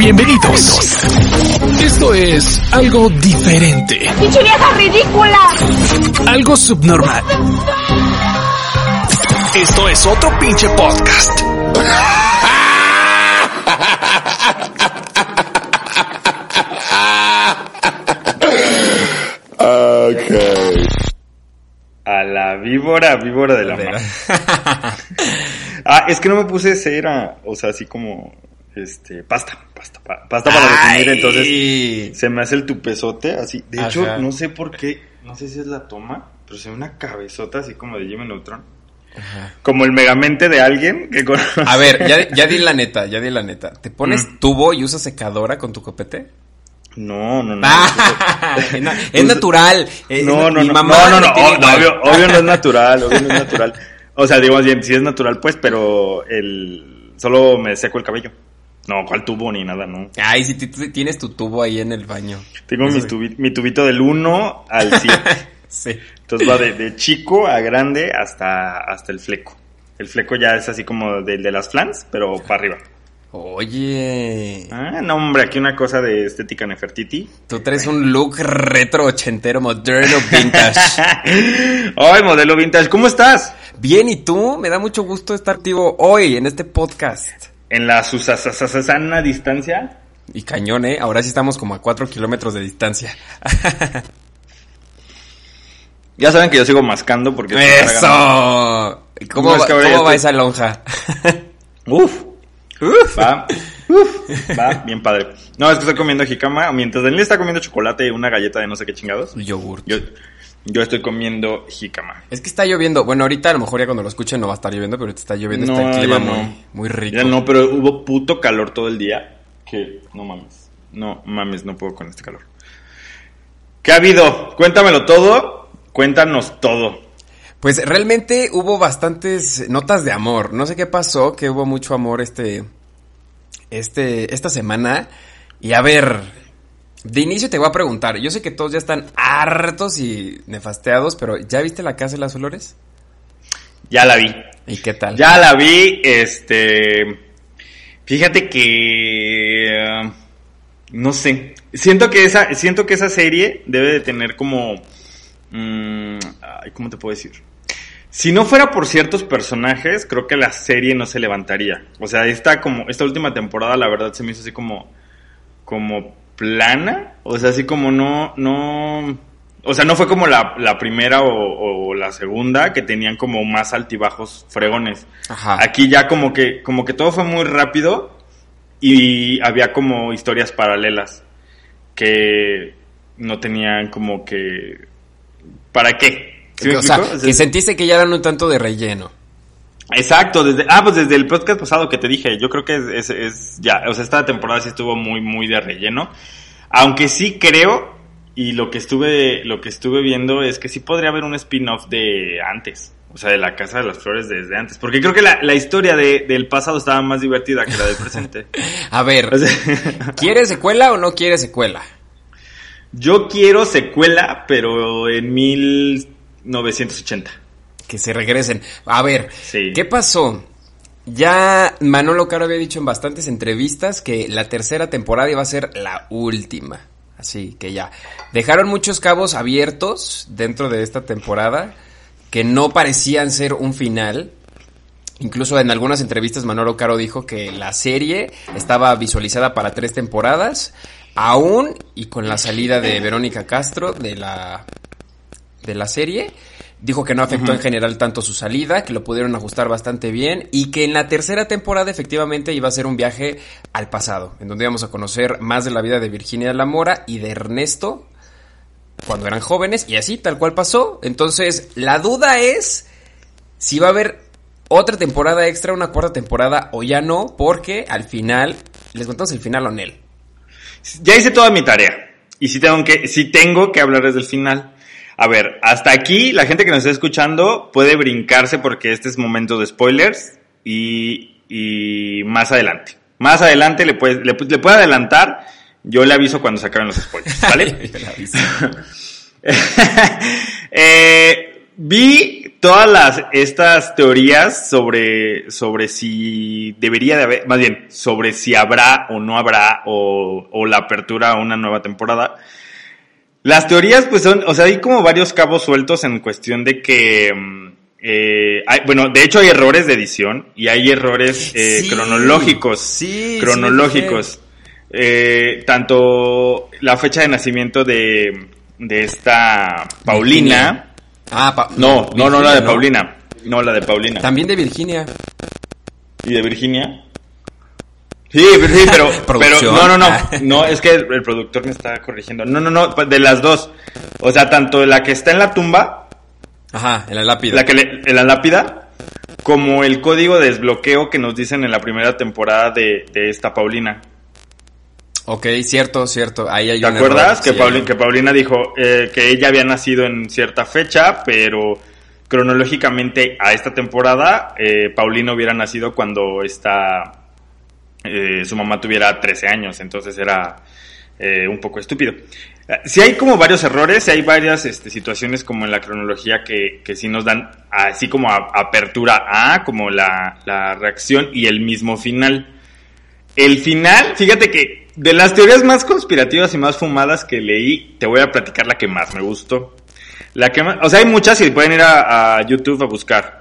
Bienvenidos. Esto es algo diferente. ¡Pinche vieja ridícula! Algo subnormal. Esto es otro pinche podcast. A la víbora, víbora de la mar. ah, es que no me puse cera, o sea, así como, este, pasta, pasta, pa- pasta para definir, entonces se me hace el tupezote, así. De hecho, Ajá. no sé por qué, no sé si es la toma, pero se ve una cabezota así como de Jimmy Neutron. Como el megamente de alguien que conoce. A ver, ya, ya di la neta, ya di la neta. ¿Te pones Mm. tubo y usas secadora con tu copete? No, no, no. Ah, es na- es natural. No, no, mi no, mamá no, no, tiene obvio, obvio no es natural, obvio no es natural. O sea, digo bien, sí es natural, pues, pero el solo me seco el cabello. No, cuál tubo ni nada, no. Ay, si ti- ti- tienes tu tubo ahí en el baño. Tengo tubi- mi tubito del 1 al 7. Sí. Entonces va de, de chico a grande hasta, hasta el fleco. El fleco ya es así como del de las flans, pero para arriba. Oye, Ah, no, hombre, aquí una cosa de estética Nefertiti. tú traes un look retro ochentero, moderno, vintage. Ay, modelo vintage, ¿cómo estás? Bien, ¿y tú? Me da mucho gusto estar contigo hoy en este podcast. En la susasasasana distancia. Y cañón, ¿eh? Ahora sí estamos como a cuatro kilómetros de distancia. Ya saben que yo sigo mascando porque... ¡Eso! ¿Cómo, No, es va, que cómo va esa lonja? Uf. Va. Uf. Va, bien padre. No, es que estoy comiendo jicama. Mientras Daniel está comiendo chocolate y una galleta de no sé qué chingados. Yogurt. Yo, yo estoy comiendo jicama. Es que está lloviendo. Bueno, ahorita a lo mejor ya cuando lo escuchen no va a estar lloviendo, pero está lloviendo. está No, el clima no. muy, muy rico. Ya no, pero hubo puto calor todo el día. Que no mames. No mames, no puedo con este calor. ¿Qué ha habido? Cuéntamelo todo. Cuéntanos todo. Pues realmente hubo bastantes notas de amor. No sé qué pasó, que hubo mucho amor este, este, esta semana. Y a ver, de inicio te voy a preguntar. Yo sé que todos ya están hartos y nefasteados, pero ¿ya viste la casa de las flores? Ya la vi. ¿Y qué tal? Ya la vi, este... Fíjate que... eh, no sé. Siento que esa, siento que esa serie debe de tener como... mm, ay, ¿Cómo te puedo decir? Si no fuera por ciertos personajes, creo que la serie no se levantaría. O sea, esta como esta última temporada, la verdad, se me hizo así como como plana. O sea, así como no no o sea, no fue como la, la primera o, o la segunda que tenían como más altibajos fregones. Ajá. Aquí ya como que como que todo fue muy rápido y había como historias paralelas que no tenían como que ¿para qué? O sea, que sentiste que ya eran un tanto de relleno. Exacto, desde, ah, pues desde el podcast pasado que te dije, yo creo que es, es, es ya, o sea, esta temporada sí estuvo muy, muy de relleno. Aunque sí creo, y lo que estuve, lo que estuve viendo es que sí podría haber un spin-off de antes. O sea, de la Casa de las Flores desde antes. Porque creo que la, la historia de- del pasado estaba más divertida que la del presente. A ver, O sea, ¿quieres secuela o no quieres secuela? yo quiero secuela, pero en 1980. Que se regresen. A ver, Sí. ¿qué pasó? Ya Manolo Caro había dicho en bastantes entrevistas que la tercera temporada iba a ser la última. Así que ya. Dejaron muchos cabos abiertos dentro de esta temporada que no parecían ser un final. Incluso en algunas entrevistas Manolo Caro dijo que la serie estaba visualizada para tres temporadas, aún y con la salida de Verónica Castro de la de la serie. Dijo que no afectó en general tanto su salida, que lo pudieron ajustar bastante bien y que en la tercera temporada efectivamente iba a ser un viaje al pasado, en donde íbamos a conocer más de la vida de Virginia La Mora y de Ernesto cuando eran jóvenes y así tal cual pasó. Entonces, la duda es si va a haber otra temporada extra, una cuarta temporada o ya no, porque al final, les contamos el final a él. Ya hice toda mi tarea. Y si tengo que, si tengo que hablar desde el final. A ver, hasta aquí la gente que nos está escuchando puede brincarse porque este es momento de spoilers y, y más adelante. Más adelante le puede, le, le puede adelantar. Yo le aviso cuando se acaben los spoilers, ¿vale? eh, vi todas las estas teorías sobre sobre si debería de haber, más bien sobre si habrá o no habrá o, o la apertura a una nueva temporada. Las teorías, pues son, o sea, hay como varios cabos sueltos en cuestión de que, mm, eh, hay, bueno, de hecho hay errores de edición y hay errores eh, Sí, cronológicos. sí, sí cronológicos. Eh, tanto la fecha de nacimiento de, de esta Paulina. Ah, Pa- No, no, no, la de Paulina. No, la de Paulina. También de Virginia. ¿Y de Virginia? Sí, pero, sí, pero, pero no, no, no, Ah. no, es que el, el productor me está corrigiendo. No, no, no, de las dos. O sea, tanto la que está en la tumba, Ajá, en la lápida. la que le, en la lápida, como el código de desbloqueo que nos dicen en la primera temporada de, de esta Paulina. Ok, cierto, cierto. Ahí hay ¿Te un acuerdas? que, sí, Pauli- hay un- que Paulina dijo eh, que ella había nacido en cierta fecha, pero cronológicamente a esta temporada, eh, Paulina hubiera nacido cuando esta, eh, su mamá tuviera 13 años, entonces era eh, un poco estúpido. Eh, Sí hay como varios errores, sí hay varias este, situaciones como en la cronología que, que sí nos dan así como apertura a, como la, la reacción y el mismo final. El final, fíjate que de las teorías más conspirativas y más fumadas que leí, te voy a platicar la que más me gustó. La que más, o sea, hay muchas y pueden ir a, a YouTube a buscar.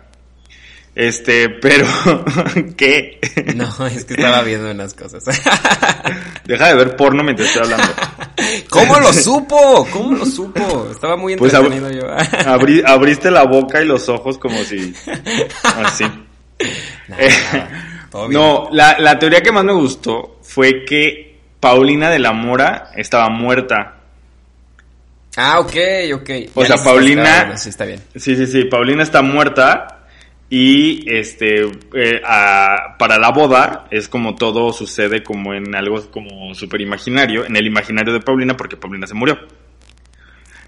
Este, pero, ¿qué? No, es que estaba viendo unas cosas. Deja de ver porno mientras estoy hablando. ¿Cómo lo supo? ¿Cómo lo supo? Estaba muy Pues entretenido yo. abrí- abriste la boca y los ojos como si, así. Eh. No, la, la teoría que más me gustó fue que Paulina de la Mora estaba muerta. Ah, ok, ok. O Ya sea, Paulina- está bueno, sí, está bien. Sí, sí, sí, Paulina está muerta y este eh, para la boda es como todo sucede como en algo como super imaginario, en el imaginario de Paulina porque Paulina se murió.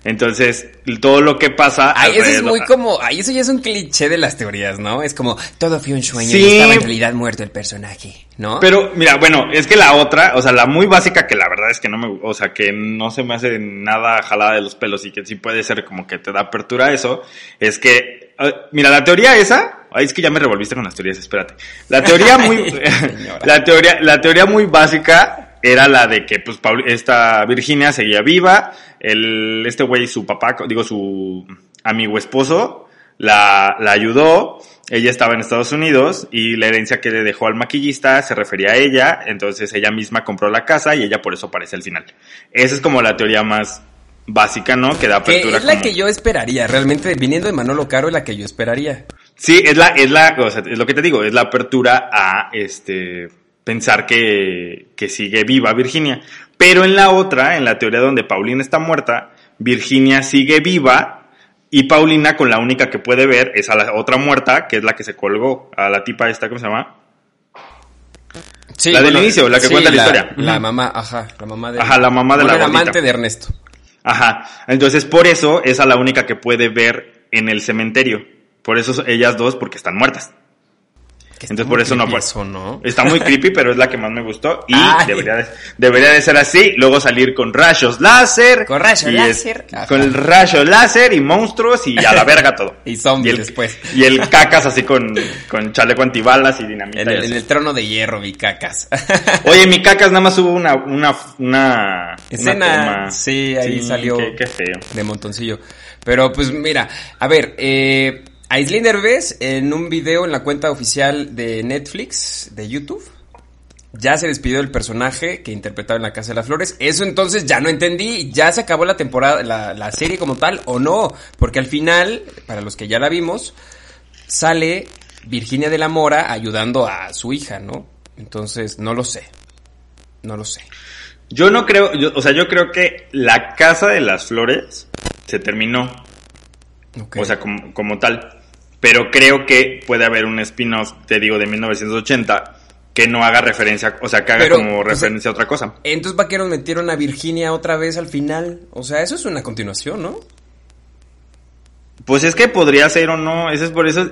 Entonces, todo lo que pasa Ay, eso es muy como, ay, eso ya es un cliché de las teorías, ¿no? Es como, todo fue un sueño Sí. y estaba en realidad muerto el personaje, ¿no? Pero mira, bueno, es que la otra, o sea, la muy básica que la verdad es que no me, o sea, que no se me hace nada jalada de los pelos y que sí puede ser como que te da apertura a eso, es que, eh, mira, la teoría esa, ay, es que ya me revolviste con las teorías, espérate. La teoría muy, la teoría, la teoría muy básica era la de que, pues, esta Virginia seguía viva, el, este güey, su papá, digo, su amigo esposo, la, la ayudó, ella estaba en Estados Unidos y la herencia que le dejó al maquillista se refería a ella, entonces ella misma compró la casa y ella por eso aparece al final. Esa es como la teoría más básica, ¿no? Que da que apertura. es la como- que yo esperaría, realmente, viniendo de Manolo Caro, es la que yo esperaría. Sí, es la, es la, o sea, es lo que te digo, es la apertura a este pensar que, que sigue viva Virginia. Pero en la otra, en la teoría donde Paulina está muerta, Virginia sigue viva y Paulina con la única que puede ver es a la otra muerta, que es la que se colgó, a la tipa esta, ¿cómo se llama? Sí, La del inicio, la que cuenta la historia. La mamá, ajá, la mamá de... Ajá, la mamá de Bueno, la amante de Ernesto. Ajá. Entonces, por eso es a la única que puede ver en el cementerio. Por eso ellas dos, porque están muertas. Que Entonces por eso no pues. eso, ¿no? Está muy creepy, pero es la que más me gustó. Y Ay. debería de, debería de ser así. Luego salir con rayos láser. Con rayos y es- láser. Con el rayo láser y monstruos y a la verga todo. Y zombies el, después. Y el cacas así con, con chaleco antibalas y dinamita. En y el, así. en el trono de hierro, vi cacas. Oye, mi cacas nada más hubo una, una, una, Escena, una sí, ahí salió. Qué, qué feo. de montoncillo. Pero pues mira, a ver, eh, Aislinn Derbez en un video en la cuenta oficial de Netflix, de YouTube, ya se despidió del personaje que interpretaba en La Casa de las Flores. Eso entonces ya no entendí, ya se acabó la temporada, la, la serie como tal o no, porque al final, para los que ya la vimos, sale Virginia de la Mora ayudando a su hija, ¿no? Entonces, no lo sé. No lo sé. Yo no creo, yo- o sea, yo creo que la casa de las flores se terminó. O sea, como, como tal. Pero creo que puede haber un spin-off, te digo, de 1980 que no haga referencia, o sea, que haga Pero, como o sea, referencia a otra cosa. Entonces, ¿para qué nos metieron a Virginia otra vez al final? O sea, eso es una continuación, ¿no? Pues es que podría ser o no, eso es por eso.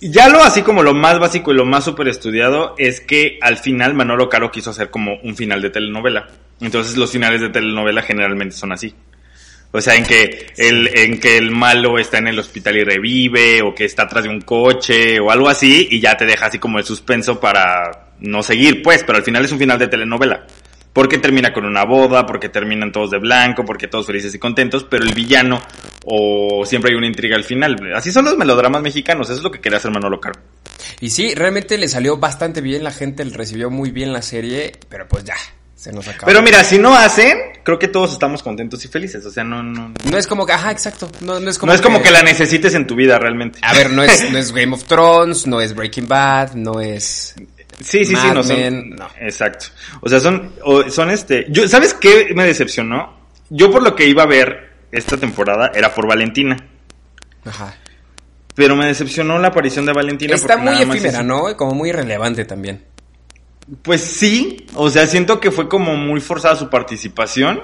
Ya lo así como lo más básico y lo más súper estudiado es que al final Manolo Caro quiso hacer como un final de telenovela. Entonces los finales de telenovela generalmente son así. O sea, en que el, en que el malo está en el hospital y revive, o que está atrás de un coche, o algo así, y ya te deja así como el suspenso para no seguir, pues, pero al final es un final de telenovela. Porque termina con una boda, porque terminan todos de blanco, porque todos felices y contentos, pero el villano, o siempre hay una intriga al final. Así son los melodramas mexicanos, eso es lo que quería hacer Manolo Caro. Y sí, realmente le salió bastante bien, la gente recibió muy bien la serie, pero pues ya, se nos acabó. Pero mira, si no hacen, creo que todos estamos contentos y felices, o sea, no, no, no. no es como que, ajá, exacto, no, no es como no es como que la necesites en tu vida realmente. A ver, no es, no es Game of Thrones, no es Breaking Bad, no es... Sí, sí, sí, no son. No. Exacto. O sea, son, son este. Yo, ¿sabes qué me decepcionó? Yo por lo que iba a ver esta temporada era por Valentina. Ajá. Pero me decepcionó la aparición de Valentina. Está muy efímera, es- ¿no? Como muy irrelevante también. Pues sí, o sea, siento que fue como muy forzada su participación.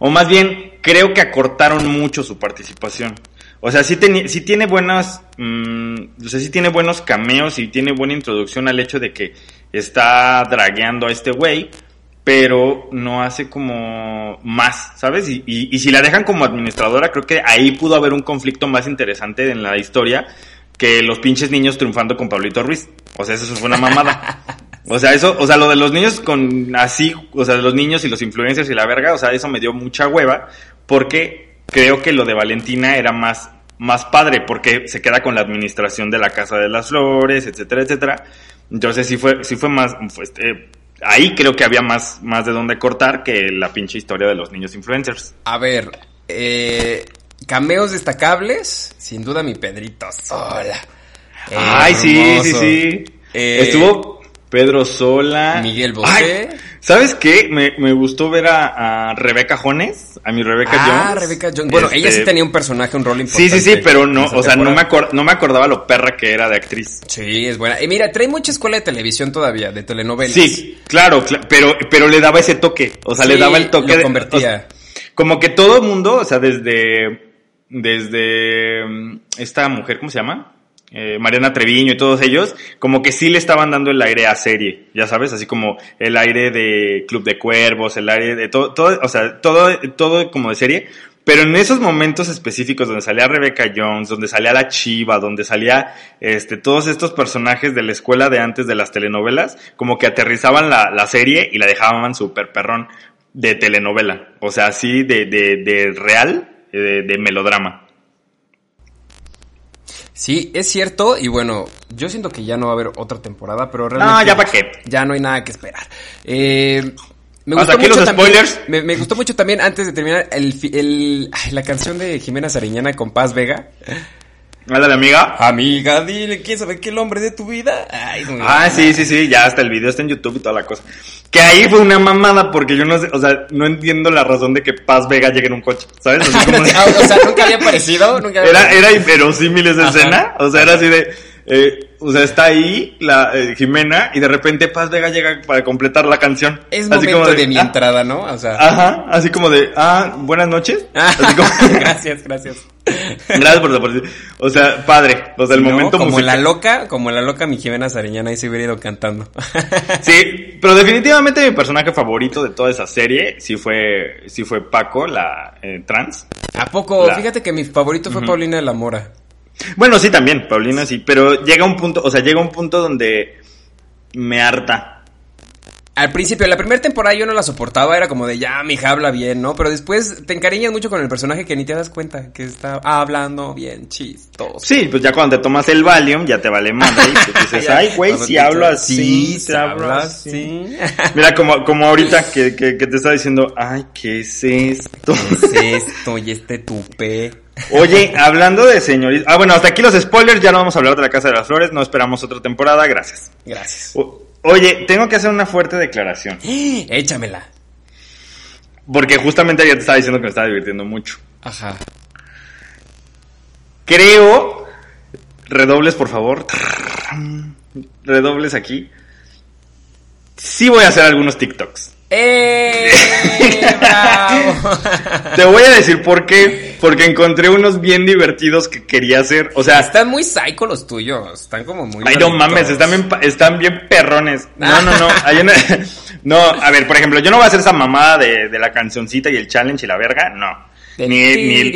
O más bien, creo que acortaron mucho su participación. O sea, sí, sí tiene buenas, mm, o sea, sí tiene buenos cameos y tiene buena introducción al hecho de que está dragueando a este güey, pero no hace como más, ¿sabes? Y, y, y si la dejan como administradora, creo que ahí pudo haber un conflicto más interesante en la historia que los pinches niños triunfando con Pablito Ruiz. O sea, eso fue una mamada. O sea, eso, o sea, lo de los niños con así, o sea, de los niños y los influencers y la verga, o sea, eso me dio mucha hueva, porque creo que lo de Valentina era más, más padre, porque se queda con la administración de la Casa de las Flores, etcétera, etcétera. Entonces sí fue, sí fue más, pues, eh, ahí creo que había más, más de dónde cortar que la pinche historia de los niños influencers. A ver, eh, cameos destacables, sin duda mi Pedrito Sola. Ay, sí, sí, sí. Eh, Estuvo Pedro Sola. Miguel Bosé. Ay, ¿Sabes qué? Me, me gustó ver a, a Rebeca Jones, a mi Rebeca ah, Jones. Rebeca Jones. Bueno, ella sí Este, tenía un personaje, un rol Sí, importante. sí, sí, pero no, o sea, no me, no me acordaba lo perra que era de actriz. Sí, es buena. Y mira, trae mucha escuela de televisión todavía, de telenovelas. Sí, claro, cla- pero, pero le daba ese toque, o sea, le Sí, daba el toque lo de- convertía. o sea, como que todo el mundo, o sea, desde, desde mm, esta mujer, ¿cómo se llama? Eh, Mariana Treviño y todos ellos, como que sí le estaban dando el aire a serie, ya sabes, así como el aire de Club de Cuervos, el aire de todo, todo, o sea, todo, todo como de serie, pero en esos momentos específicos donde salía Rebecca Jones, donde salía la Chiva, donde salía este todos estos personajes de la escuela de antes de las telenovelas, como que aterrizaban la, la serie y la dejaban súper perrón de telenovela, o sea, así de, de, de real, de, de melodrama. Sí, es cierto. Y bueno, yo siento que ya no va a haber otra temporada, pero realmente. No, ya para qué. Ya no hay nada que esperar. Eh, me aquí mucho los también- spoilers. me, me gustó mucho también, antes de terminar, el, el, la canción de Jimena Sariñana con Paz Vega. Hola, mi amiga. Amiga, dile, ¿quién sabe qué el hombre de tu vida? Ay, muy Ah, sí, sí, sí, ya hasta el video está en YouTube y toda la cosa. Que ahí fue una mamada porque yo no sé, o sea, no entiendo la razón de que Paz Vega llegue en un coche, ¿sabes? Así como de- o sea, nunca había aparecido, nunca había era, aparecido. era inverosímil esa Ajá. escena, o sea, era así de, eh, o sea, está ahí la eh, Jimena y de repente Paz Vega llega para completar la canción. Es Así momento como de, mi ah, entrada, ¿no? O sea. Ajá, así como de, ah, buenas noches. Así como, gracias, gracias. gracias por la. O sea, padre, o sea, el no, momento como musical. la loca, como la loca mi Jimena Sariñana ahí se hubiera ido cantando. Sí, pero definitivamente mi personaje favorito de toda esa serie sí fue, sí fue Paco, la eh, trans. ¿A poco? La- Fíjate que mi favorito fue Paulina de la Mora. Bueno, sí también, Paulina sí, pero llega un punto, o sea, llega un punto donde me harta. Al principio, la primera temporada yo no la soportaba, era como de ya, mi hija habla bien, ¿no? Pero después te encariñas mucho con el personaje que ni te das cuenta que está hablando bien chistoso. Sí, pues ya cuando te tomas el Valium ya te vale madre y dices, ay, güey, si hablo así, se hablo habla así. Mira, como, como ahorita que, que, que te está diciendo, ay, ¿qué es esto? ¿Qué es esto y este tupe? Oye, hablando de señorita, ah, bueno, hasta aquí los spoilers, ya no vamos a hablar de la Casa de las Flores, no esperamos otra temporada, gracias. Gracias. O- oye, tengo que hacer una fuerte declaración. Échamela. Porque justamente ayer te estaba diciendo que me estaba divirtiendo mucho. Ajá. Creo, redobles, por favor. Redobles aquí. Sí voy a hacer algunos TikToks. ¡Eh! ¡Bravo! Te voy a decir por qué. Porque encontré unos bien divertidos que quería hacer. O sea, Están muy psycho los tuyos. Están como muy. Ay, no mames, están bien, están bien perrones. No, no, no. hay una- no, a ver, por ejemplo, yo no voy a hacer esa mamada de, de la cancioncita y el challenge y la verga, no. Ni, ni,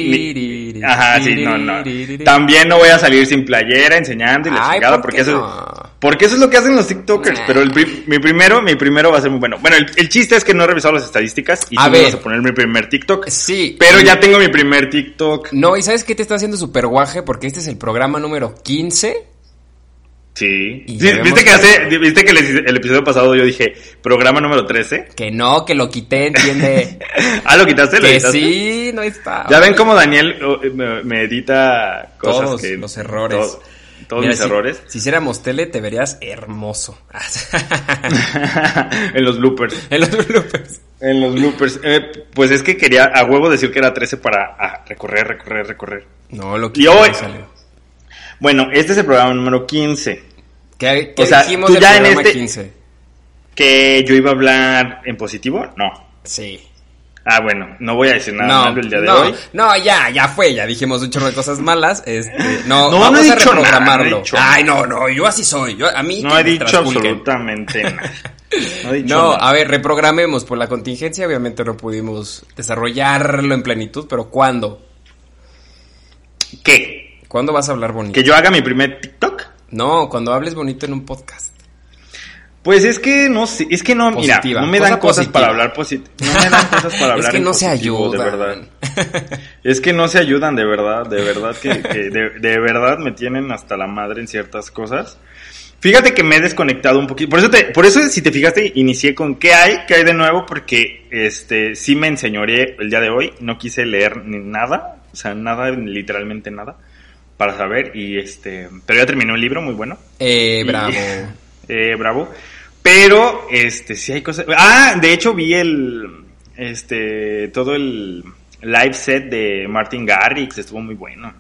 ni- Ajá, sí, no, no. También no voy a salir sin playera enseñando y la Ay, chingada, ¿por porque eso? Porque eso es lo que hacen los TikTokers. Nah. Pero el pri- mi primero, mi primero va a ser muy bueno. Bueno, el, el chiste es que no he revisado las estadísticas y A tú me vas a poner mi primer TikTok. Sí. Pero ya tengo mi primer TikTok. No, ¿y sabes qué te está haciendo super guaje? Porque este es el programa número 15. Sí. ¿Viste que hace, viste que el, el episodio pasado yo dije programa número 13? Que no, que lo quité, entiende. Ah, ¿lo quitaste? ¿Lo que quitaste? sí, no está. Ya ven cómo Daniel oh, me, me edita cosas Todos que... los errores. to- todos Mira, mis si- errores. Si hiciéramos tele, te verías hermoso. en los bloopers. en los bloopers. En los bloopers. Eh, pues es que quería a huevo decir que era 13 para ah, recorrer, recorrer, recorrer. No, lo Y quité. hoy-. Bueno, este es el programa número 15. ¿Qué, qué O sea, dijimos del ya en programa este- 15? ¿Que yo iba a hablar en positivo? No. Sí. Ah, bueno, no voy a decir nada no, malo el día de no, hoy. no, ya, ya fue, ya dijimos un chorro de cosas malas. Este, no, No, vamos no he a dicho nada, reprogramarlo. no he dicho Ay, no, no, yo así soy. Yo, a mí No he dicho trasculquen. absolutamente nada. No he dicho No, nada. a ver, reprogramemos por la contingencia. Obviamente no pudimos desarrollarlo en plenitud, pero ¿cuándo? ¿Qué? ¿Cuándo vas a hablar bonito? ¿Que yo haga mi primer TikTok? No, cuando hables bonito en un podcast. Pues es que no sé, es que no, Positiva, mira, no me dan cosa cosas positiva. para hablar positivo. No me dan cosas para hablar es que no se positivo, ayuda. de verdad. Es que no se ayudan de verdad, de verdad que, que de, de verdad me tienen hasta la madre en ciertas cosas. Fíjate que me he desconectado un poquito. Por eso te, por eso si te fijaste inicié con qué hay, qué hay de nuevo porque este sí me enseñoré el día de hoy, no quise leer ni nada, o sea, nada literalmente nada para saber y este, pero ya terminé un libro muy bueno. Eh, Y- bravo. Eh, bravo. Pero, este, sí hay cosas. Ah, de hecho vi el, este, todo el live set de Martin Garrix, estuvo muy bueno.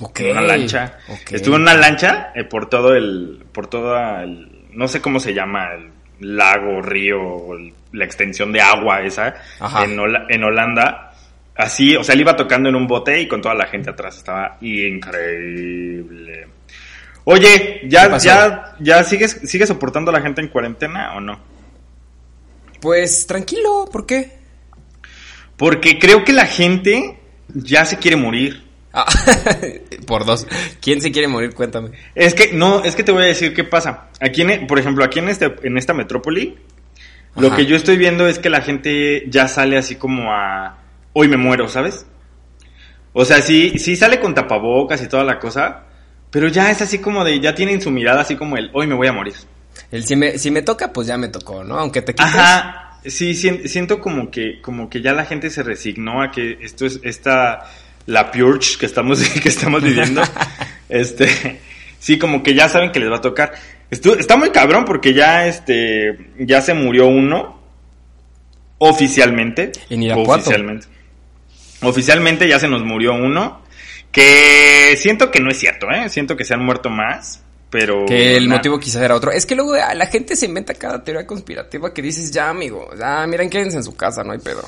Ok. En una lancha. ok. Estuvo en una lancha eh, por todo el, por toda el, no sé cómo se llama, el lago, río, o el- la extensión de agua esa, en, en Holanda. Así, o sea, él iba tocando en un bote y con toda la gente atrás. Estaba increíble. Oye, ¿Qué ¿ya, ya, ya sigues, sigues soportando a la gente en cuarentena o no? Pues tranquilo, ¿por qué? Porque creo que la gente ya se quiere morir. Ah, por dos. ¿Quién se quiere morir? Cuéntame. Es que, no, es que te voy a decir qué pasa. Aquí, en, por ejemplo, aquí en, este, en esta metrópoli, lo que yo estoy viendo es que la gente ya sale así como a, hoy me muero, ¿sabes? O sea, sí, sí sale con tapabocas y toda la cosa, pero ya es así como de, ya tienen su mirada así como el, hoy me voy a morir. El si me, si me toca, pues ya me tocó, ¿no? Aunque te quites. Ajá, sí, sien- siento como que, como que ya la gente se resignó a que esto es esta, la purge que estamos, que estamos viviendo. este, sí, como que ya saben que les va a tocar. Está muy cabrón porque ya, este, ya se murió uno, oficialmente. En Irapuato. Oficialmente. Oficialmente ya se nos murió uno, que siento que no es cierto, ¿eh? Siento que se han muerto más, pero... Que el motivo quizás era otro. Es que luego la gente se inventa cada teoría conspirativa que dices, ya amigo, ya miren, quédense en su casa, no hay pedo.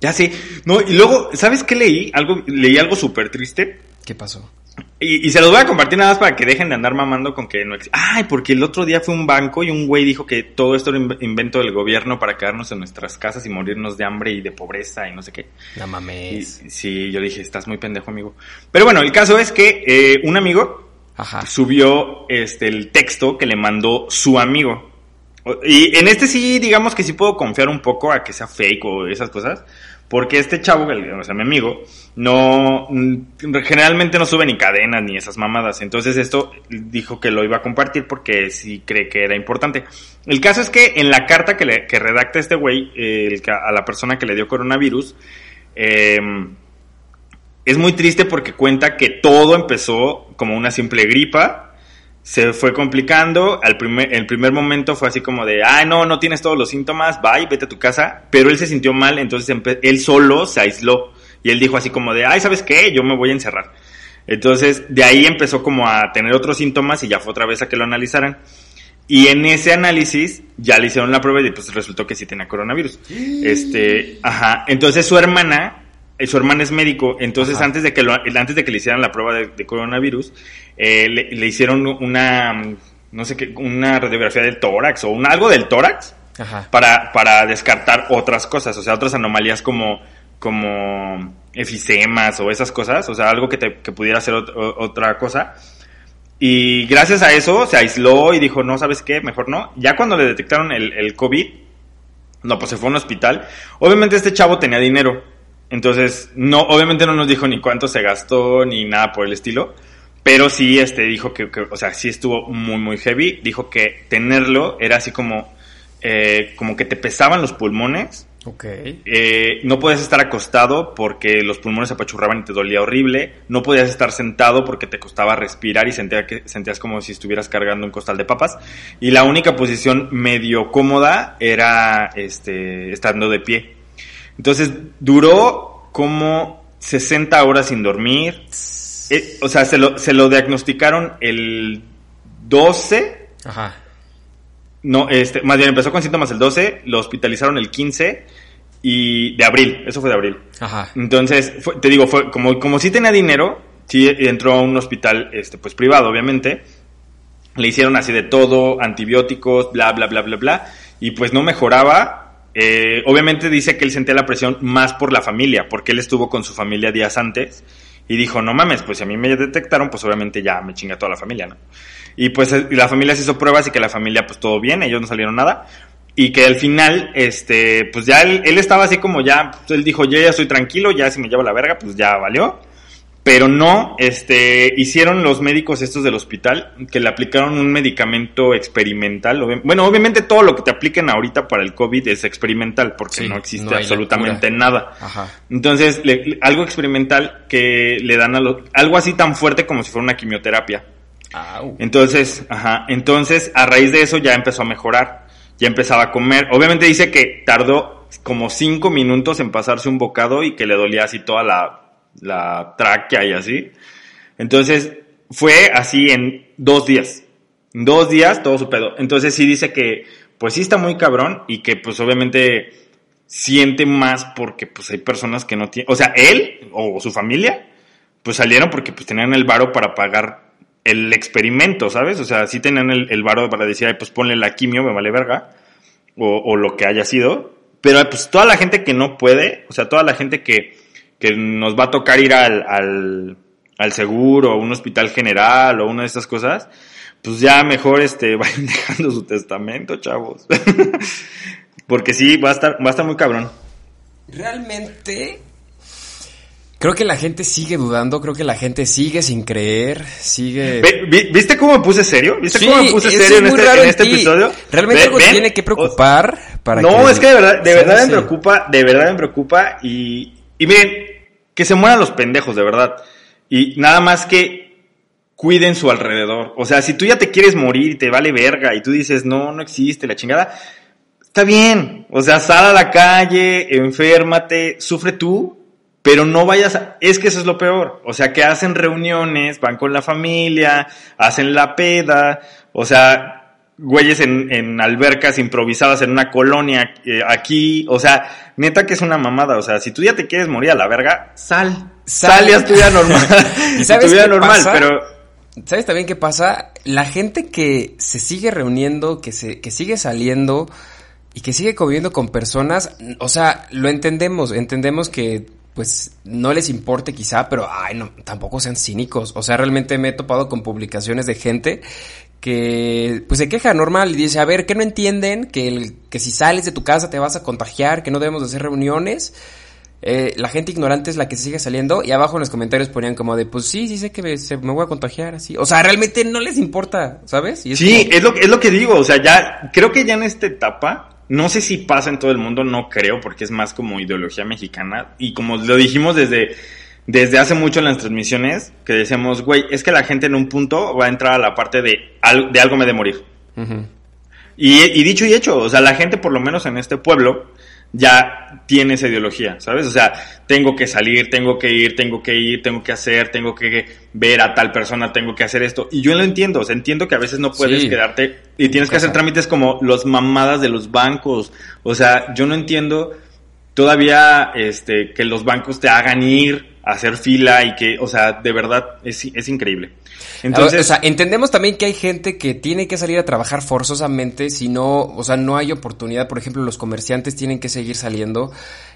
Ya sé. No, y luego, ¿sabes qué leí? Algo, leí algo súper triste. ¿Qué pasó? Y, y se los voy a compartir nada más para que dejen de andar mamando con que no existe. Ay, porque el otro día fue un banco y un güey dijo que todo esto era inv- invento del gobierno para quedarnos en nuestras casas y morirnos de hambre y de pobreza y no sé qué. No Y, mames. sí, yo dije, estás muy pendejo, amigo. Pero bueno, el caso es que eh, un amigo Ajá. subió este el texto que le mandó su amigo. Y en este sí, digamos que sí puedo confiar un poco a que sea fake o esas cosas. Porque este chavo, el- o sea, mi amigo, no, mm, generalmente no sube ni cadenas ni esas mamadas. Entonces esto dijo que lo iba a compartir porque sí cree que era importante. El caso es que en la carta que, le, redacta este güey, eh, a la persona que le dio coronavirus, eh, es muy triste porque cuenta que todo empezó como una simple gripa, se fue complicando, al primer, el primer momento fue así como de, ah, no, no tienes todos los síntomas, bye, vete a tu casa, pero él se sintió mal, entonces él solo se aisló y él dijo así como de, ay, ¿sabes qué? Yo me voy a encerrar. Entonces, de ahí empezó como a tener otros síntomas y ya fue otra vez a que lo analizaran. Y en ese análisis ya le hicieron la prueba y pues resultó que sí tenía coronavirus. Este, ajá. Entonces su hermana, su hermana es médico, entonces Ajá. antes de que lo, antes de que le hicieran la prueba de, de coronavirus, eh, le, le hicieron una, no sé qué, una radiografía del tórax o un, algo del tórax Ajá. para, para descartar otras cosas, o sea, otras anomalías como, como efisemas o esas cosas, o sea, algo que, te, que pudiera ser ot- otra cosa. Y gracias a eso se aisló y dijo, no, ¿sabes qué? Mejor no. Ya cuando le detectaron el, el COVID, no, pues se fue a un hospital. Obviamente este chavo tenía dinero. Entonces, no, obviamente no nos dijo ni cuánto se gastó ni nada por el estilo. Pero sí, este, dijo que, que, o sea, sí estuvo muy, muy heavy. Dijo que tenerlo era así como, eh, como que te pesaban los pulmones. Ok. Eh, no podías estar acostado porque los pulmones se apachurraban y te dolía horrible. No podías estar sentado porque te costaba respirar y sentía que, sentías como si estuvieras cargando un costal de papas. Y la única posición medio cómoda era este, estando de pie. Entonces duró como 60 horas sin dormir. Eh, o sea, se lo, se lo diagnosticaron el 12 Ajá. no, este, más bien empezó con síntomas el 12, lo hospitalizaron el 15 y de abril, eso fue de abril. Ajá. Entonces, fue- te digo, fue como, como sí tenía dinero, sí entró a un hospital, este, pues privado, obviamente. Le hicieron así de todo, antibióticos, bla, bla, bla, bla, bla, y pues no mejoraba. Eh, obviamente dice que él sentía la presión más por la familia, porque él estuvo con su familia días antes y dijo, no mames, pues si a mí me detectaron, pues obviamente ya me chinga toda la familia, ¿no? Y pues eh, la familia se hizo pruebas y que la familia pues todo bien, ellos no salieron nada. Y que al final, este, pues ya él, él estaba así como ya, pues, él dijo, yo ya estoy tranquilo, ya si me lleva la verga, pues ya valió. Pero no, este, hicieron los médicos estos del hospital que le aplicaron un medicamento experimental. Bueno, obviamente todo lo que te apliquen ahorita para el COVID es experimental porque Sí, no existe no absolutamente nada. Ajá. Entonces, le- le- algo experimental que le dan a los, algo así tan fuerte como si fuera una quimioterapia. Au. Entonces, ajá, entonces a raíz de eso ya empezó a mejorar, ya empezaba a comer. Obviamente dice que tardó como cinco minutos en pasarse un bocado y que le dolía así toda la, la tráquea y así. Entonces fue así en dos días. En dos días todo su pedo. Entonces sí dice que pues sí está muy cabrón y que pues obviamente siente más porque pues hay personas que no tienen, o sea, él o su familia pues salieron porque pues tenían el varo para pagar el experimento, ¿sabes? O sea, sí tenían el, el varo para decir, ay, pues ponle la quimio, me vale verga, o, o lo que haya sido. Pero pues toda la gente que no puede, o sea, toda la gente que, que nos va a tocar ir al, al, al seguro, o un hospital general, o una de estas cosas, pues ya mejor este, vayan dejando su testamento, chavos. Porque sí, va a estar, va a estar muy cabrón. Realmente. Creo que la gente sigue dudando, creo que la gente sigue sin creer, sigue... ¿Viste cómo me puse serio? ¿Viste Sí, cómo me puse serio es en este, en este episodio? Realmente algo ven, tiene que preocupar para no, que- es que de verdad, de verdad me preocupa, de verdad me preocupa y, y miren, que se mueran los pendejos, de verdad. Y nada más que cuiden su alrededor. O sea, si tú ya te quieres morir y te vale verga y tú dices, no, no existe la chingada, está bien. O sea, sal a la calle, enférmate, sufre tú, pero no vayas a... Es que eso es lo peor. O sea, que hacen reuniones, van con la familia, hacen la peda, o sea, güeyes en, en albercas improvisadas en una colonia eh, aquí, o sea, neta que es una mamada. O sea, si tú ya te quieres morir a la verga, sal. Sal. Y haz tu vida normal. ¿Y sabes tu vida qué normal, pasa? pero... ¿Sabes también qué pasa? La gente que se sigue reuniendo, que, se, que sigue saliendo y que sigue conviviendo con personas, o sea, lo entendemos, entendemos que pues no les importe quizá, pero ay, no, tampoco sean cínicos. O sea, realmente me he topado con publicaciones de gente que pues se queja normal y dice, a ver, ¿qué no entienden? Que, el, que si sales de tu casa te vas a contagiar, que no debemos de hacer reuniones. Eh, la gente ignorante es la que sigue saliendo y abajo en los comentarios ponían como de, pues sí, sí sé que me, se- me voy a contagiar así. O sea, realmente no les importa, ¿sabes? Y es Sí, como- es lo, es lo que digo, o sea, ya, creo que ya en esta etapa, no sé si pasa en todo el mundo, no creo, porque es más como ideología mexicana, y como lo dijimos desde, desde hace mucho en las transmisiones, que decíamos, güey, es que la gente en un punto va a entrar a la parte de, al- de algo me de morir. Y, y dicho y hecho, o sea, la gente por lo menos en este pueblo, ya tiene esa ideología, ¿sabes? O sea, tengo que salir, tengo que ir, tengo que ir, tengo que hacer, tengo que ver a tal persona, tengo que hacer esto. Y yo lo entiendo, o sea, entiendo que a veces no puedes Sí. quedarte y tienes que hacer trámites como los mamadas de los bancos. O sea, yo no entiendo todavía este que los bancos te hagan ir hacer fila y que, o sea, de verdad es, es increíble. Entonces, o sea, entendemos también que hay gente que tiene que salir a trabajar forzosamente, si no, o sea, no hay oportunidad. Por ejemplo, los comerciantes tienen que seguir saliendo.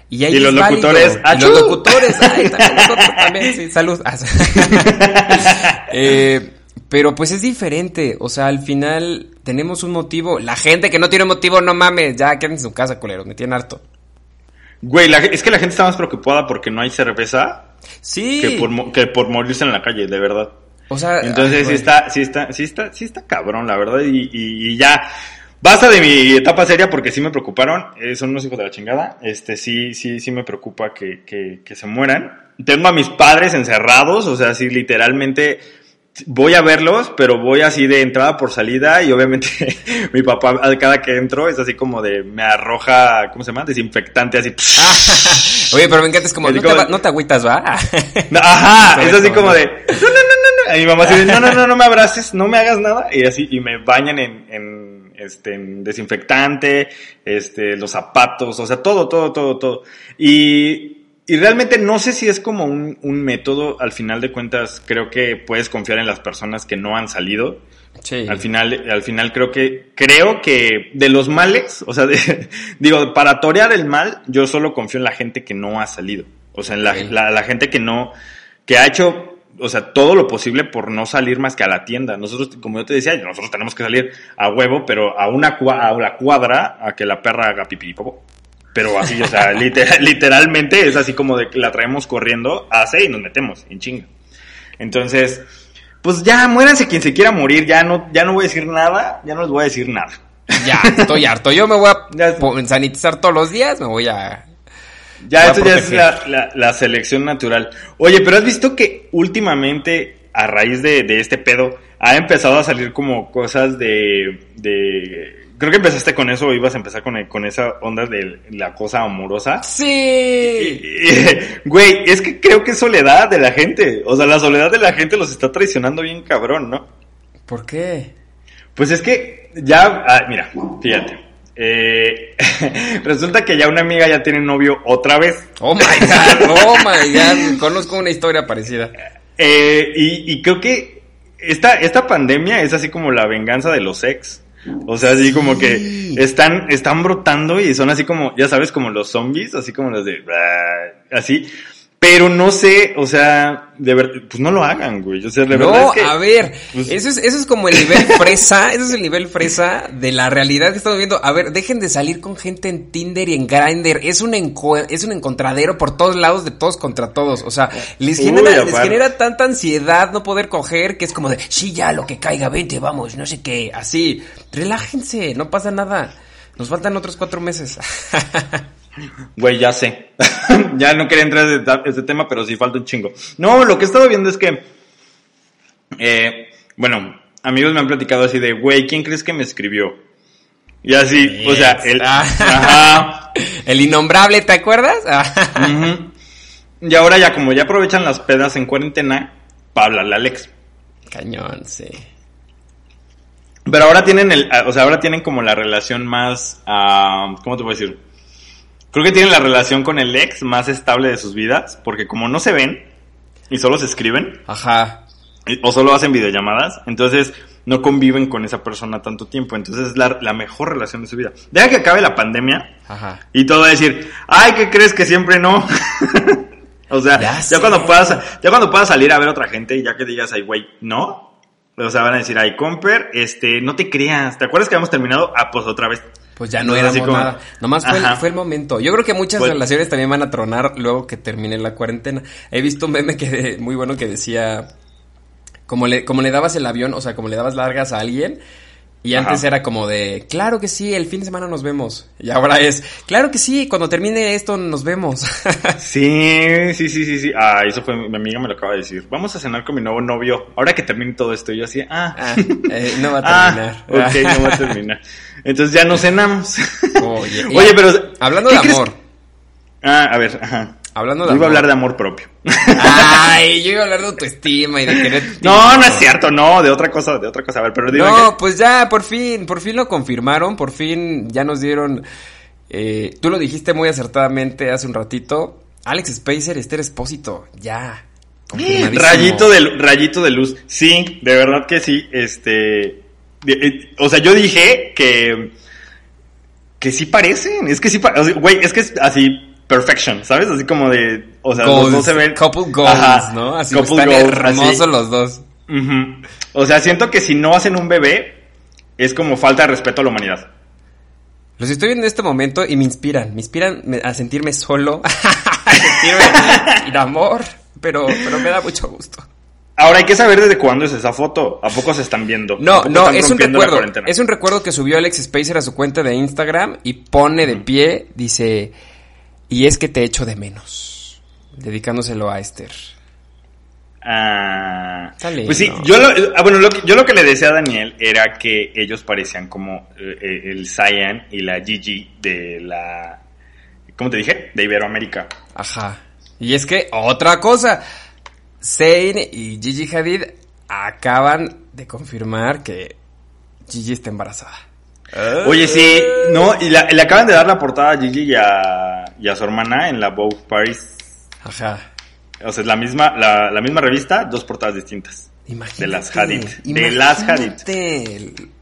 Y, ahí Y los locutores, Y los locutores, ay, también nosotros también, sí, salud. Eh, pero pues es diferente, o sea, al final tenemos un motivo. La gente que no tiene motivo, no mames, ya queden en su casa, culeros, me tienen harto. güey, la es que la gente está más preocupada porque no hay cerveza Sí. que por, que por morirse en la calle, de verdad. o sea, Entonces ay, sí está, sí está, sí está, sí está cabrón, la verdad, y, y- y ya. Basta de mi etapa seria porque sí me preocuparon, eh, son unos hijos de la chingada, este sí, sí, sí me preocupa que, que, que se mueran. Tengo a mis padres encerrados, o sea, sí, literalmente voy a verlos, pero voy así de entrada por salida y obviamente mi papá cada que entro es así como de, me arroja, ¿cómo se llama? Desinfectante, así. Oye, pero me encanta, es como, no te, como- va- no te agüitas, ¿va? Ajá, es así como de, no, no, no, no, no. Y mi mamá así de, no, no, no, no me abraces, no me hagas nada. Y así, y me bañan en, en, este, en desinfectante, este, los zapatos, o sea, todo, todo, todo, todo. Y, y realmente no sé si es como un, un método, al final de cuentas, creo que puedes confiar en las personas que no han salido. Sí. Al final, al final creo que, creo que de los males, o sea, de- digo, para torear el mal, yo solo confío en la gente que no ha salido. O sea, en la, la, la gente que no, que ha hecho, o sea, todo lo posible por no salir más que a la tienda. Nosotros, como yo te decía, nosotros tenemos que salir a huevo, pero a una cua- a la cuadra, a que la perra haga pipí y popó. Pero así, o sea, literal- literalmente es así como de que la traemos corriendo, hace y nos metemos en chinga. Entonces, pues ya muéranse quien se quiera morir, ya no, ya no voy a decir nada, ya no les voy a decir nada. Ya, estoy harto. Yo me voy a sanitizar todos los días, me voy a... Ya, Voy a esto ya es proteger. la, la- la selección natural. Oye, pero has visto que últimamente, a raíz de, de este pedo, ha empezado a salir como cosas de, de... Creo que empezaste con eso, ibas a empezar con, con esa onda de la cosa amorosa. Sí. Güey, es que creo que es soledad de la gente. O sea, la soledad de la gente los está traicionando bien cabrón, ¿no? ¿Por qué? Pues es que ya, ah, mira, fíjate. Eh, resulta que ya una amiga ya tiene novio otra vez. Oh my god, oh my god, conozco una historia parecida. Eh, y, y creo que esta, esta pandemia es así como la venganza de los ex. O sea, así como que están, están brotando y son así como, ya sabes, como los zombies, así como los de, así. Pero no sé, o sea, de verdad, pues no lo hagan, güey. O sea, de verdad No, es que, a ver, pues- eso es, eso es como el nivel fresa, eso es el nivel fresa de la realidad que estamos viendo. A ver, dejen de salir con gente en Tinder y en Grindr, es un es un encontradero por todos lados de todos contra todos. O sea, les Uy, genera, les genera tanta ansiedad no poder coger que es como de, sí, ya lo que caiga, vente, vamos, no sé qué, así. Relájense, no pasa nada. Nos faltan otros cuatro meses. Güey, ya sé. ya no quería entrar en ese- ese tema, pero sí falta un chingo. No, lo que he estado viendo es que, eh, bueno, amigos me han platicado así de, güey, ¿quién crees que me escribió? Y así, o sea, el... Ah. Ajá. El innombrable, ¿te acuerdas? Y ahora ya, como ya aprovechan las pedas en cuarentena, para hablarle a Alex. Cañón, sí. Pero ahora tienen el, o sea, ahora tienen como la relación más, ah, ¿cómo te puedo decir? Creo que tienen la relación con el ex más estable de sus vidas, porque como no se ven y solo se escriben, Ajá. y- o solo hacen videollamadas, entonces no conviven con esa persona tanto tiempo, entonces es la, la mejor relación de su vida. Deja que acabe la pandemia Ajá. y todo va a decir, ay, ¿qué crees que siempre no? o sea, Ya cuando puedas, ya cuando puedas salir a ver a otra gente y ya que digas, ay, güey, no. O sea, van a decir, ay, Comper, este, no te creas. ¿Te acuerdas que habíamos terminado? Ah, pues otra vez. Pues ya no era así como- nada. Nomás fue el, fue el momento. Yo creo que muchas Pues- relaciones también van a tronar luego que termine la cuarentena. He visto un meme que muy bueno que decía como le como le dabas el avión, o sea, como le dabas largas a alguien y Ajá. antes era como de, claro que sí, el fin de semana nos vemos. Y ahora es, claro que sí, cuando termine esto nos vemos. Sí, sí, sí, sí, sí. Ah, eso fue, mi amiga me lo acaba de decir. Vamos a cenar con mi nuevo novio. Ahora que termine todo esto, yo así, ah. Ah, eh, no va a terminar. Ah, ok, no va a terminar. Entonces ya no cenamos. Oye, Oye, pero... Hablando ¿qué de amor. Ah, a ver, ajá. Hablando de Yo iba a hablar de amor propio. Ay, yo iba a hablar de autoestima y de querer. No, no es cierto, no, de otra cosa, de otra cosa. A ver, pero No, que- pues ya, por fin, por fin lo confirmaron, por fin ya nos dieron. eh, tú lo dijiste muy acertadamente hace un ratito. Alex Spacer Esther Espósito, ya. Rayito de, rayito de luz. Sí, de verdad que sí. Este. Eh, o sea, yo dije que. Que sí parecen. Es que sí parecen. Güey, es que es así. Perfection, ¿sabes? Así como de. O sea, los dos se ven. couple goals, Ajá, ¿no? Así couple están goals, hermosos así. los dos. O sea, siento que si no hacen un bebé. Es como falta de respeto a la humanidad. Los estoy viendo en este momento y me inspiran, me inspiran a sentirme solo, a sentirme sin amor, pero, pero me da mucho gusto. Ahora hay que saber desde cuándo es esa foto. ¿A poco se están viendo? ¿A No, no, es un recuerdo. Es un recuerdo que subió Alex Spacer a su cuenta de Instagram y pone de pie, dice, y es que te echo de menos. Dedicándoselo a Esther. Ah, lindo. pues sí, yo lo, ah, bueno, lo que, yo lo que le decía a Daniel era que ellos parecían como eh, eh, el Cyan y la Gigi de la, ¿cómo te dije? De Iberoamérica. Ajá. Y es que, otra cosa, Zayn y Gigi Hadid acaban de confirmar que Gigi está embarazada. Oye, sí, no, y la- le acaban de dar la portada a Gigi y a, y a su hermana en la Vogue Paris. Ajá. O sea, es la misma, la, la misma revista, dos portadas distintas. Imagínate. De las Hadid. De las Hadid.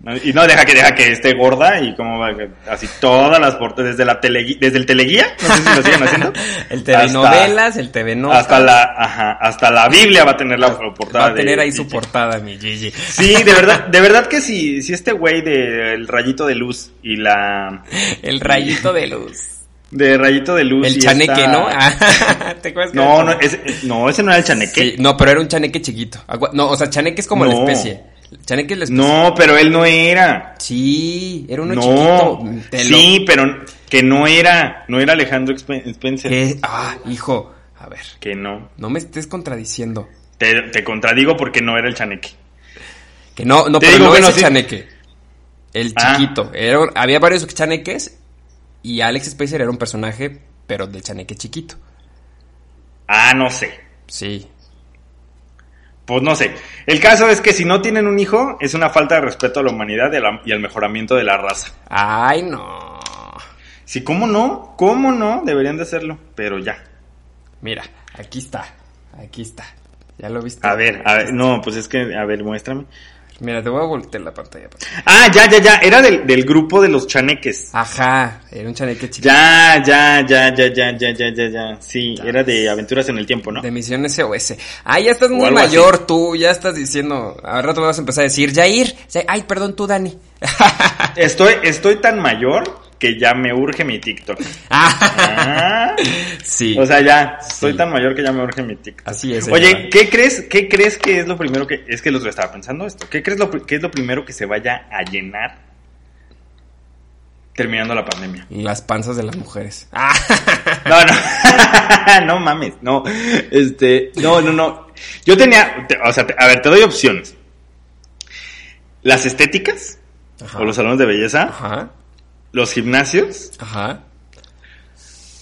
¿no? Y no deja que deja que esté gorda y como va, así todas las portadas desde la tele, desde el teleguía, no sé si lo siguen haciendo. El TV hasta- novelas, el TV notas. Hasta la, ajá, hasta la Biblia va a tener la portada. Va a tener de ahí su Gigi. portada, mi Gigi. Sí, de verdad, de verdad que si, si este güey del rayito de luz y la El rayito de luz. De rayito de luz El y chaneque, esta- ¿no? ¿Te acuerdas que No, era- no, ese, no, ese no era el chaneque. Sí, no, pero era un chaneque chiquito. No, o sea, chaneque es como la especie. Chaneque es la especie. No, pero él no era. Sí, era uno no, chiquito. Te lo- sí, pero que no era, no era Alejandro Spencer. ¿Qué? Ah, hijo. A ver, Que no. no me estés contradiciendo. Te, te contradigo porque no era el chaneque. Que no, no, Te pero digo no que es no, el sí. chaneque. El Ah. chiquito. Era había varios chaneques y Alex Spacer era un personaje, pero del chaneque chiquito. Ah, no sé. Sí. Pues no sé. El caso es que si no tienen un hijo, es una falta de respeto a la humanidad y al mejoramiento de la raza. Ay, no. Sí, ¿cómo no? ¿Cómo no? Deberían de hacerlo, pero ya. Mira, aquí está. Aquí está. ¿Ya lo viste? A ver, a ver, no, pues es que, a ver, muéstrame. Mira, te voy a voltear la pantalla. Ah, ya, ya, ya, era del, del grupo de los chaneques. Ajá, era un chaneque chiquito. Ya, ya, ya, ya, ya, ya, ya, ya, ya. Sí, era de aventuras en el tiempo, ¿no? De misión SOS. Ah, ya estás O muy mayor tú, ya estás diciendo. Al rato me vas a empezar a decir, Jair. Ay, perdón tú, Dani. Estoy, estoy tan mayor que ya me urge mi TikTok. Ah, sí. o sea, ya, estoy Sí. tan mayor que ya me urge mi TikTok. Así es. Oye. ¿qué crees, ¿qué crees que es lo primero que... Es que lo estaba pensando esto. ¿Qué crees lo, que es lo primero que se vaya a llenar terminando la pandemia? Las panzas de las mujeres. Ah, No, no. no mames, no. Este, no, no, no. Yo tenía, te- o sea, a ver, te doy opciones. Las estéticas Ajá. o los salones de belleza, Ajá. los gimnasios Ajá.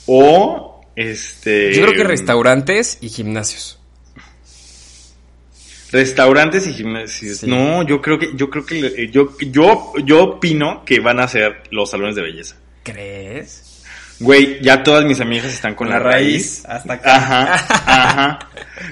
o este Yo creo que restaurantes y gimnasios. restaurantes y gimnasios. Sí. No, yo creo que yo creo que yo yo yo opino que van a ser los salones de belleza. ¿Crees? Güey, ya todas mis amigas están con la, La raíz. raíz, hasta acá. Ajá, ajá.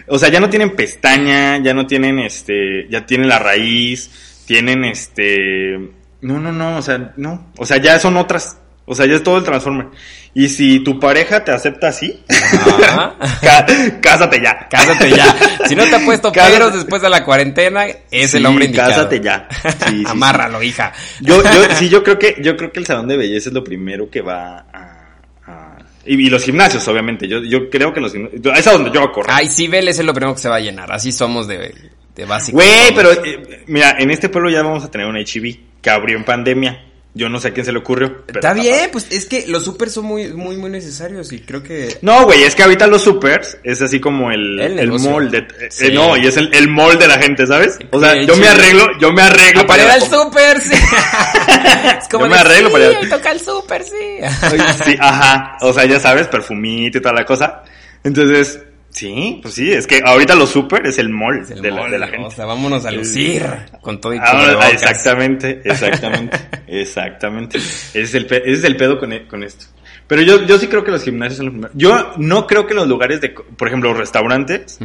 O sea, ya no tienen pestaña, ya no tienen este, ya tienen la raíz, tienen este, no, no, no, o sea, no, o sea, ya son otras, o sea, ya es todo el Transformer. Y si tu pareja te acepta así, cásate ya. Cásate ya. Si no te ha puesto peros después de la cuarentena, es el hombre indicado. Cásate ya. Sí, sí, sí. Amárralo, hija. Yo, yo, sí, yo creo que, yo creo que el salón de belleza es lo primero que va a, a- y, y los gimnasios, obviamente. Yo, yo creo que los gimnasios, es a donde yo correr. Ay, sí, Vélez es lo primero que se va a llenar. Así somos de, de básico. Güey, pero eh, mira, en este pueblo ya vamos a tener un HIV que abrió en pandemia. Yo no sé a quién se le ocurrió. pero Está bien, pues es que los super son muy, muy, muy necesarios y creo que... No, güey, es que ahorita los supers es así como el, El el, negocio. mall de... eh, Sí. no, y es el, el mall de la gente, ¿sabes? O sea, yo me arreglo, yo me arreglo. Para ir al ir super, sí. es como Yo me de, arreglo sí, para ir- toca el super, sí. Sí, ajá. O sea, ya sabes, perfumito y toda la cosa. Entonces, sí, pues sí, es que ahorita los super es el mall, Es el de, la, de la O gente. sea, vámonos a lucir con todo y Ah, exactamente, exactamente, exactamente. Ese es el, pe- ese es el pedo con, e- con esto. Pero yo, yo sí creo que los gimnasios son los primeros. Yo no creo que los lugares de, por ejemplo, los restaurantes,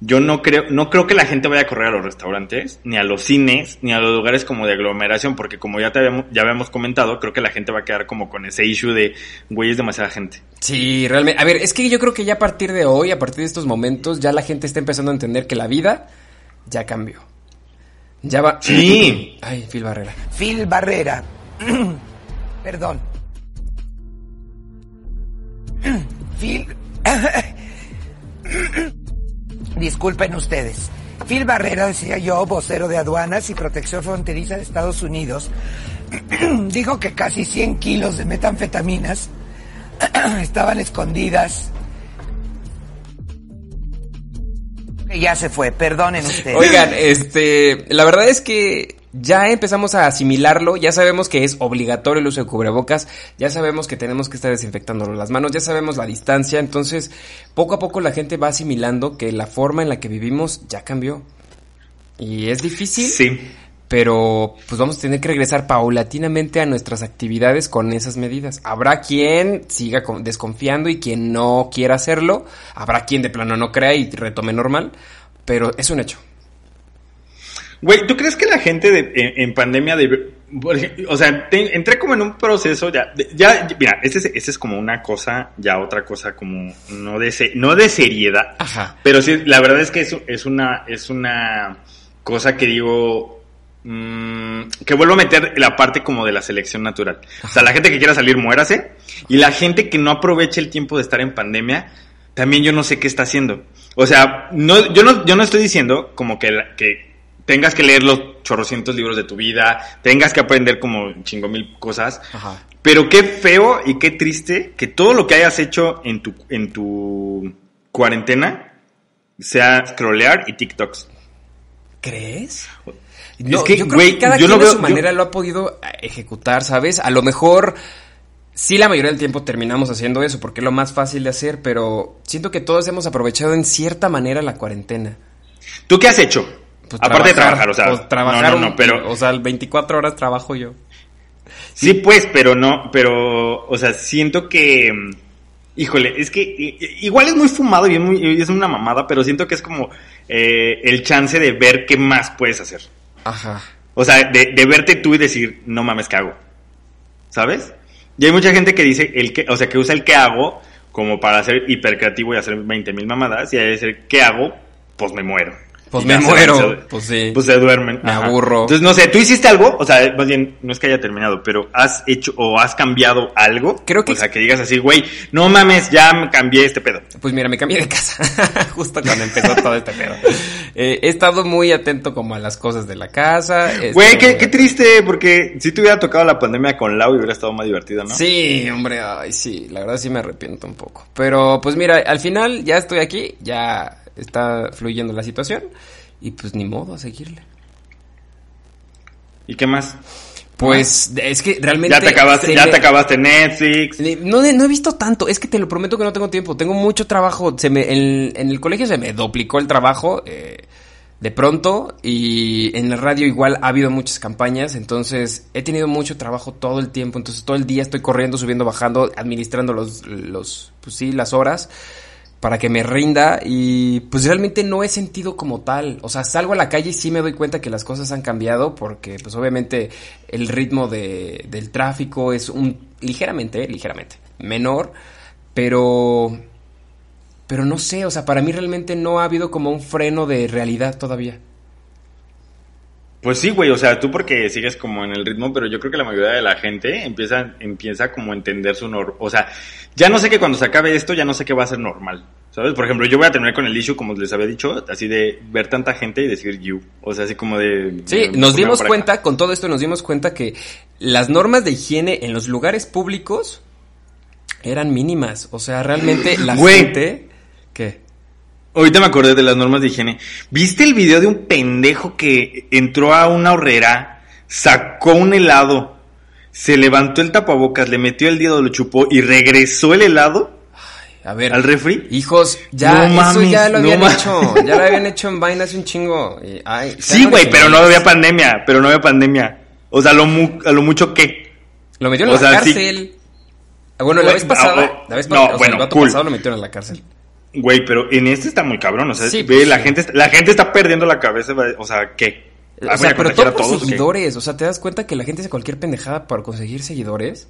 yo no creo, no creo que la gente vaya a correr a los restaurantes, ni a los cines, ni a los lugares como de aglomeración, porque como ya te habíamos, ya habíamos comentado, creo que la gente va a quedar como con ese issue de, güey, es demasiada gente. Sí, realmente. A ver, es que yo creo que ya a partir de hoy, a partir de estos momentos, ya la gente está empezando a entender que la vida ya cambió. Ya va. Sí. Ay, Phil Barrera. Phil Barrera. Perdón. Phil. Disculpen ustedes. Phil Barrera, decía yo, vocero de aduanas y protección fronteriza de Estados Unidos, dijo que casi 100 kilos de metanfetaminas estaban escondidas. Ya se fue, perdonen ustedes. Oigan, este, la verdad es que ya empezamos a asimilarlo, ya sabemos que es obligatorio el uso de cubrebocas, ya sabemos que tenemos que estar desinfectándonos las manos, ya sabemos la distancia, entonces poco a poco la gente va asimilando que la forma en la que vivimos ya cambió. Y es difícil, Sí. pero pues vamos a tener que regresar paulatinamente a nuestras actividades con esas medidas. Habrá quien siga con- desconfiando y quien no quiera hacerlo, habrá quien de plano no crea y retome normal, pero es un hecho. Güey, ¿tú crees que la gente de, en, en pandemia de... O sea, te- entré como en un proceso ya... ya mira, ese es, ese es como una cosa, ya otra cosa como no de, se- no de seriedad. Ajá. Pero sí, la verdad es que es, es una, es una cosa que digo... mm, que vuelvo a meter la parte como de la selección natural. O sea, la gente que quiera salir, muérase. Y la gente que no aproveche el tiempo de estar en pandemia, también yo no sé qué está haciendo. O sea, no, yo no, yo no estoy diciendo como que, la- que tengas que leer los chorrocientos libros de tu vida, tengas que aprender como chingo mil cosas. Ajá. Pero qué feo y qué triste que todo lo que hayas hecho en tu, en tu cuarentena sea scrollear y TikToks. ¿Crees? Es No, que, yo creo güey, que cada yo quien veo- su yo- manera lo ha podido ejecutar, ¿sabes? A lo mejor sí la mayoría del tiempo terminamos haciendo eso porque es lo más fácil de hacer, pero siento que todos hemos aprovechado en cierta manera la cuarentena. ¿Tú qué has hecho? Pues Aparte de trabajar, o sea, pues, trabajar no, no, no, pero o sea, 24 horas trabajo yo. Sí, pues, pero no, pero, o sea, siento que, híjole, es que igual es muy fumado y es, muy, es una mamada, pero siento que es como eh, el chance de ver qué más puedes hacer. Ajá. O sea, de, de verte tú y decir, no mames, ¿qué hago? ¿Sabes? Y hay mucha gente que dice, el que, o sea, que usa el qué hago como para ser hipercreativo y hacer 20 mil mamadas, y hay que decir, ¿qué hago? Pues me muero. Pues me muero, se- pues sí. Pues se duermen. Me aburro. Entonces, no sé, ¿tú hiciste algo? O sea, más bien, no es que haya terminado, pero ¿has hecho o has cambiado algo? Creo que- O sea, que digas así, güey, no mames, ya me cambié este pedo. Pues mira, me cambié de casa justo cuando empezó todo este pedo. Eh, he estado muy atento como a las cosas de la casa. he Güey, qué, qué triste, porque si te hubiera tocado la pandemia con Lau y hubiera estado más divertido, ¿no? Sí, hombre, ay, sí, la verdad sí me arrepiento un poco. Pero pues mira, al final ya estoy aquí, ya está fluyendo la situación y pues ni modo a seguirle. ¿Y qué más? Pues es que realmente... Ya te acabaste, ya me- te acabaste Netflix. No, no he visto tanto, es que te lo prometo que no tengo tiempo, tengo mucho trabajo, se me, en, en el colegio se me duplicó el trabajo eh, de pronto y en la radio igual ha habido muchas campañas, entonces he tenido mucho trabajo todo el tiempo, entonces todo el día estoy corriendo, subiendo, bajando, administrando los, los pues sí, las horas para que me rinda y pues realmente no he sentido como tal, o sea, salgo a la calle y sí me doy cuenta que las cosas han cambiado porque pues obviamente el ritmo de, del tráfico es un ligeramente, ligeramente menor, pero pero no sé, o sea, para mí realmente no ha habido como un freno de realidad todavía. Pues sí, güey, o sea, tú porque sigues como en el ritmo, pero yo creo que la mayoría de la gente empieza, empieza como a entender su normal. O sea, ya no sé que cuando se acabe esto, ya no sé qué va a ser normal. ¿Sabes? Por ejemplo, yo voy a terminar con el issue, como les había dicho, así de ver tanta gente y decir you. O sea, así como de... Sí, de- nos dimos cuenta, con todo esto nos dimos cuenta que las normas de higiene en los lugares públicos eran mínimas. O sea, realmente la gente... ¿Qué? Ahorita me acordé de las normas de higiene. ¿Viste el video de un pendejo que entró a una horrera, sacó un helado, se levantó el tapabocas, le metió el dedo, lo chupó y regresó el helado A ver, al refri? hijos, ya, No eso mames, ya lo habían hecho. Ya lo habían hecho en hace un chingo. ay, Sí, güey, pero no había pandemia, pero no había pandemia. O sea, lo mu- a lo mucho que. Lo metieron O en la sea, cárcel. Bueno, la vez pasada, la vez no, pasada, o sea, bueno, el vato cool. pasado lo metieron en la cárcel. Güey, pero en este está muy cabrón, o sea, Sí, ve, pues, la sí. gente, la gente está perdiendo la cabeza, o sea, ¿qué? O ¿Voy sea, a pero todo por todos qué? seguidores. O sea, ¿te das cuenta que la gente hace cualquier pendejada para conseguir seguidores?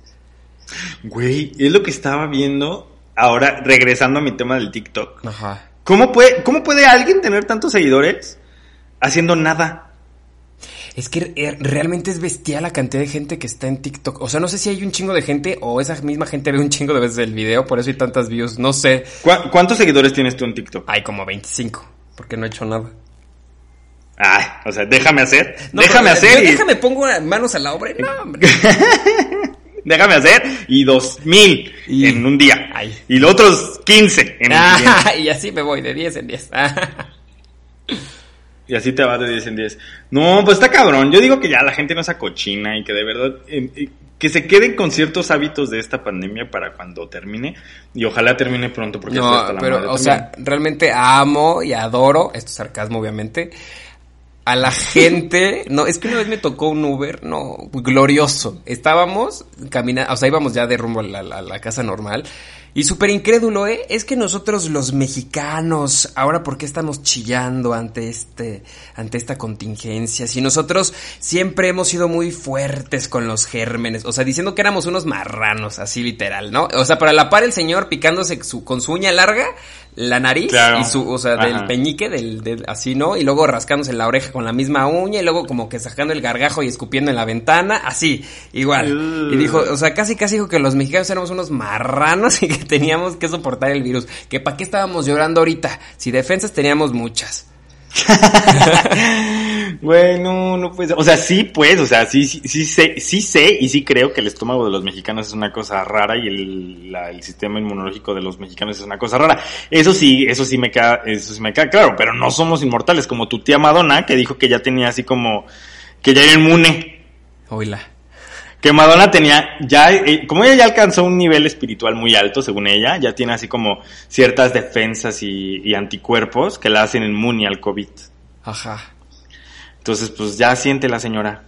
Güey, es lo que estaba viendo ahora, regresando a mi tema del TikTok. Ajá. ¿Cómo puede, cómo puede alguien tener tantos seguidores haciendo nada? Es que eh, realmente es bestial la cantidad de gente que está en TikTok. O sea, no sé si hay un chingo de gente o esa misma gente ve un chingo de veces el video, por eso hay tantas views. No sé. ¿Cu- ¿Cuántos seguidores tienes tú en TikTok? Hay como 25, porque no he hecho nada. Ay, o sea, déjame hacer, No, déjame pero, hacer y, Déjame pongo manos a la obra. No, hombre. déjame hacer y dos mil Y- en un día. Ay. Y los otros 15 en el siguiente. Ah, y así me voy de 10 en 10. Y así te vas de 10 en 10. No, pues está cabrón. Yo digo que ya la gente no se cochina y que de verdad eh, que se queden con ciertos hábitos de esta pandemia para cuando termine. Y ojalá termine pronto porque hasta No, la pero, madre o también. sea, realmente amo y adoro, esto es sarcasmo obviamente, a la gente, no, es que una vez me tocó un Uber, no, glorioso. Estábamos caminando, o sea, íbamos ya de rumbo a la casa normal. Y súper incrédulo, ¿eh? Es que nosotros los mexicanos, ahora por qué estamos chillando ante este, ante esta contingencia, si nosotros siempre hemos sido muy fuertes con los gérmenes, o sea, diciendo que éramos unos marranos, así literal, ¿no? O sea, para la par el señor picándose su, con su uña larga, la nariz Claro. y su, o sea, del peñique, del, del- así, ¿no? Y luego rascándose la oreja con la misma uña, y luego como que sacando el gargajo y escupiendo en la ventana, así, igual. Y dijo, o sea, casi casi dijo que los mexicanos éramos unos marranos y que teníamos que soportar el virus. Que para qué estábamos llorando ahorita, si defensas teníamos muchas. Güey, no, ser. O sea, sí, pues, o sea, sí, sí, sí sé, sí sé y sí creo que el estómago de los mexicanos es una cosa rara y el, la- el sistema inmunológico de los mexicanos es una cosa rara. Eso sí, eso sí me queda, eso sí me queda claro, pero no somos inmortales, como tu tía Madonna, que dijo que ya tenía así como, que ya era inmune. Oila. Que Madonna tenía, ya, eh, como ella ya alcanzó un nivel espiritual muy alto, según ella, ya tiene así como ciertas defensas y, y anticuerpos que la hacen inmune al COVID. Ajá. Entonces, pues ya siente la señora.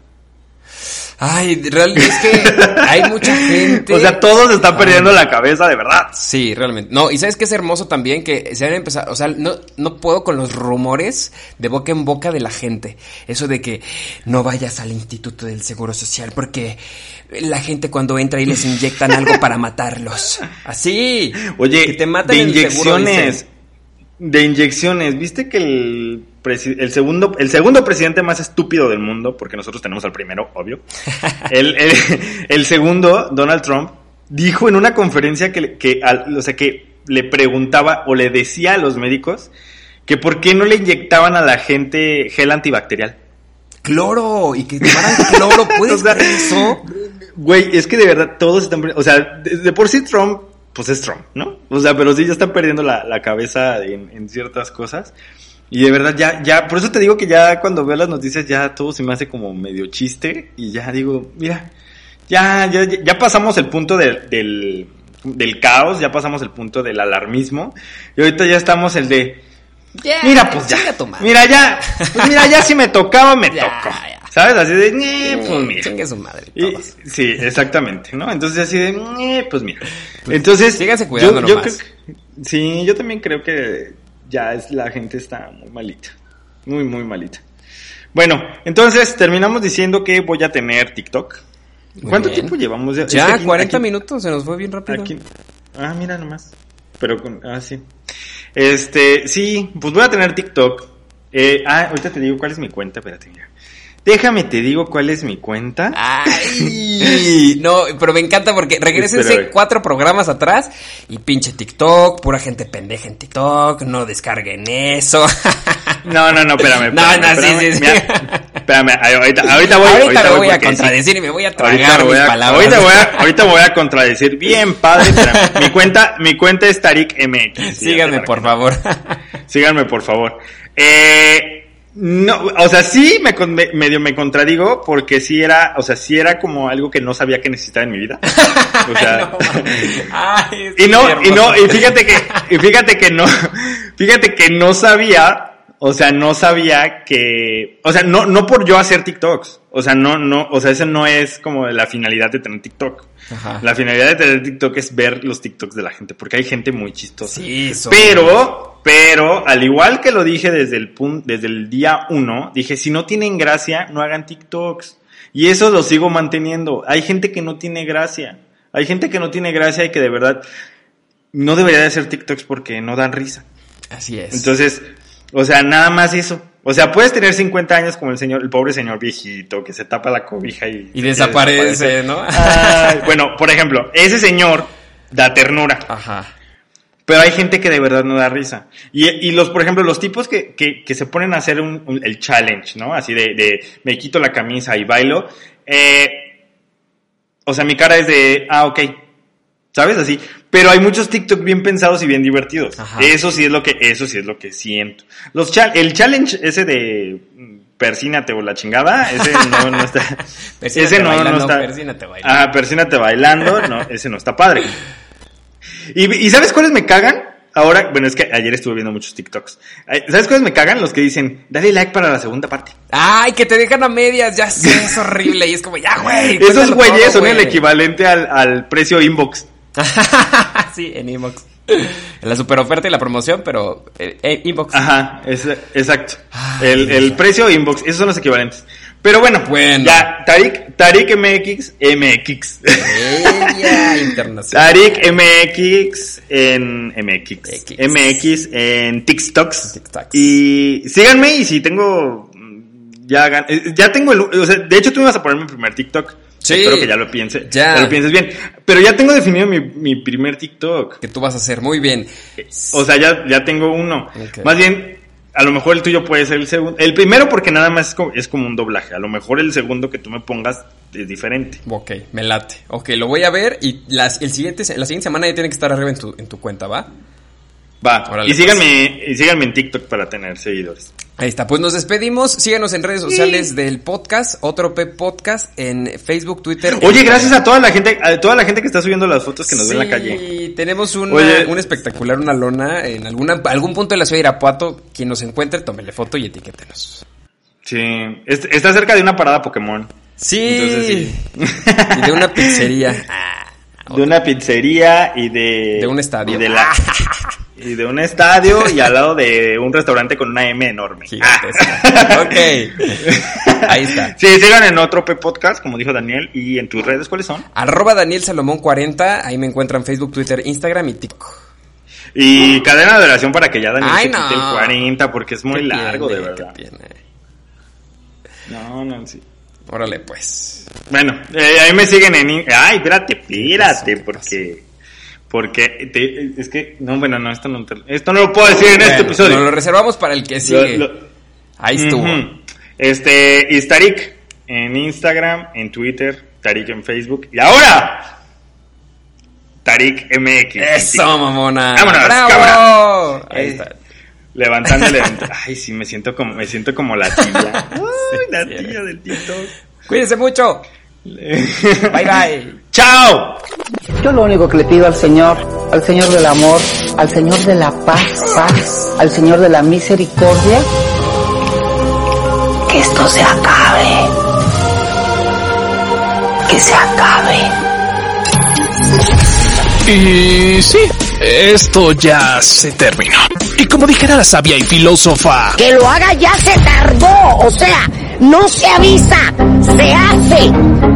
Ay, realmente es que hay mucha gente. O sea, todos están Ah. perdiendo la cabeza, de verdad. Sí, realmente. No, y sabes que es hermoso también que se han empezado, o sea, no, no puedo con los rumores de boca en boca de la gente. Eso de que no vayas al Instituto del Seguro Social porque la gente cuando entra y les inyectan algo para matarlos. Así. Oye, que te matan de en el seguro, inyecciones. De inyecciones. ¿Viste que el, el segundo el segundo presidente más estúpido del mundo, porque nosotros tenemos al primero, obvio. el, el, el segundo, Donald Trump, dijo en una conferencia que, le- que al- o sea, que le preguntaba o le decía a los médicos que por qué no le inyectaban a la gente gel antibacterial. Cloro, y que tomaran cloro, ¿puedes O sea, eso? Güey, es que de verdad todos están. O sea, de, de por sí Trump, pues es Trump, ¿no? O sea, pero sí ya están perdiendo la, la cabeza en, en ciertas cosas. Y de verdad ya, ya, por eso te digo que ya cuando veo las noticias ya todo se me hace como medio chiste. Y ya digo, mira, ya, ya, ya- pasamos el punto del, del, del caos, ya pasamos el punto del alarmismo. Y ahorita ya estamos el de, Ya, mira, pues ya. Mira, ya, pues mira, ya si me tocaba, me Ya, tocó. ¿Sabes? Así de, "Ñe, pues mira. Chingue su madre. Y- todos. sí, exactamente, ¿no? Entonces así de, "Eh, pues mira. Entonces, síganse cuidando yo, yo nomás. creo que- sí, yo también creo que ya es la gente está muy malita, muy muy malita. Bueno, entonces terminamos diciendo que voy a tener TikTok. Muy ¿Cuánto bien. tiempo llevamos? Ya, aquí- 40 aquí- minutos, se nos fue bien rápido. Aquí, ah, mira nomás. Pero con, ah, sí. Este, sí, pues voy a tener TikTok. Eh, ah, ahorita te digo cuál es mi cuenta, espérate, mira. Déjame te digo cuál es mi cuenta. Ay, no, pero me encanta porque regresense cuatro programas atrás y pinche TikTok, pura gente pendeja en TikTok, no descarguen eso. No, no, no, espérame. No, espérame, no, sí, espérame, sí, sí. Mira, espérame, ahorita, ahorita voy. ahorita me voy a sí. contradecir y me voy a Ahorita tragar mis a, palabras. ahorita voy a, ahorita voy a contradecir. Bien, padre. espérame. Mi cuenta, mi cuenta es Tarik MX. Síganme, por favor. Síganme, por favor. Eh, no, o sea, sí me, me- medio me contradigo porque sí era, o sea, sí era como algo que no sabía que necesitaba en mi vida. O sea, Ay, y no, y no, y fíjate que, y fíjate que no, fíjate que no sabía, o sea, no sabía que, o sea, no, no por yo hacer TikToks, o sea, no, no, o sea, esa no es como la finalidad de tener TikTok. Ajá. La finalidad de tener TikTok es ver los TikToks de la gente, porque hay gente muy chistosa. Sí, son- Pero, pero, al igual que lo dije desde el punto, desde el día uno, dije, si no tienen gracia, no hagan TikToks. Y eso lo sigo manteniendo. Hay gente que no tiene gracia. Hay gente que no tiene gracia y que de verdad no debería de hacer TikToks porque no dan risa. Así es. Entonces, o sea, nada más eso. O sea, puedes tener 50 años como el señor, el pobre señor viejito que se tapa la cobija y, y desaparece, ¿no? Ay, bueno, por ejemplo, ese señor da ternura. Ajá. Pero hay gente que de verdad no da risa. Y, y los, por ejemplo, los tipos que, que, que se ponen a hacer un, un- el challenge, ¿no? Así de, de me quito la camisa y bailo. Eh, o sea, mi cara es de, ah, ok. ¿Sabes? Así. Pero hay muchos TikTok bien pensados y bien divertidos. Ajá. Eso sí es lo que, eso sí es lo que siento. Los cha- el challenge ese de mm, persínate o la chingada, ese no, no está. Ese no, bailando, no está. persínate bailando. Ah, persínate bailando, no, ese no está padre. ¿Y, y sabes cuáles me cagan? Ahora, bueno, es que ayer estuve viendo muchos TikToks. ¿Sabes cuáles me cagan? Los que dicen, dale like para la segunda parte. Ay, que te dejan a medias, ya sé, es horrible. Y es como, ya, güey. Esos güeyes todo, son el equivalente al, al precio inbox. sí, en inbox. En la super oferta y la promoción, pero eh, eh, inbox. Ajá, es- exacto. Ay, el, precio inbox, esos son los equivalentes. Pero bueno, Bueno. ya, Tarik, Tarik MX, MX. Ella internacional. Tarik MX en MX. MX en TikToks. TikToks. Y síganme y si tengo ya eh, ya tengo el o sea, de hecho tú me vas a poner mi primer TikTok. Sí. Espero que ya lo piense. Ya. Ya lo pienses bien. Pero ya tengo definido mi, mi primer TikTok. Que tú vas a hacer muy bien. O sea, ya, ya tengo uno. Más bien, a lo mejor el tuyo puede ser el segundo. El primero porque nada más es como, es como un doblaje. A lo mejor el segundo que tú me pongas es diferente. Ok, me late. Ok, lo voy a ver y las, el siguiente, la siguiente semana ya tiene que estar arriba en tu, en tu cuenta, ¿va? Va. Órale, y síganme, y síganme en TikTok para tener seguidores. Ahí está, pues nos despedimos. Síganos en redes sociales del podcast, Otro P Podcast, en Facebook, Twitter. Oye, en- gracias a toda la gente, a toda la gente que está subiendo las fotos que nos ve en la calle. Sí, tenemos una, Oye. un espectacular, una lona en alguna, algún punto de la ciudad de Irapuato. Quien nos encuentre, tómele foto y etiquétenos. Sí. Es- está cerca de una parada Pokémon. Sí. Entonces, sí. Y de una pizzería. De una pizzería y de. De un estadio. Y de, la, y de un estadio y al lado de un restaurante con una M enorme. Gigantesca. ok. Ahí está. Sí, sigan en otro P Podcast, como dijo Daniel, y en tus redes, ¿cuáles son? Arroba Daniel Salomón 40. Ahí me encuentran Facebook, Twitter, Instagram y TikTok. Y cadena de oración para que ya Daniel Ay, se quite no. el 40, porque es muy ¿Qué largo, tiene? de verdad. No, no, sí. Órale, pues. Bueno, eh, ahí me siguen en... Ay, espérate, espérate, porque... Porque te- es que... No, bueno, no, esto no, te- esto no lo puedo decir en este episodio. Lo reservamos para el que sigue. Lo- lo- Ahí estuvo. Este, y Tarik en Instagram, en Twitter, Tarik en Facebook. Y ahora, Tarik MX. Eso, mamona. Vámonos, ¡Bravo! cámara. Ahí está. Levantando. Ay, sí, me siento como, me siento como la tía. Ay, la tía del TikTok. Cuídense mucho. Bye, bye. ¡Chao! Yo lo único que le pido al Señor, al Señor del amor, al Señor de la paz, paz, al Señor de la misericordia, que esto se acabe. Que se acabe. Y sí, esto ya se terminó. Y como dijera la sabia y filósofa, Que lo haga ya se tardó, o sea, no se avisa, se hace.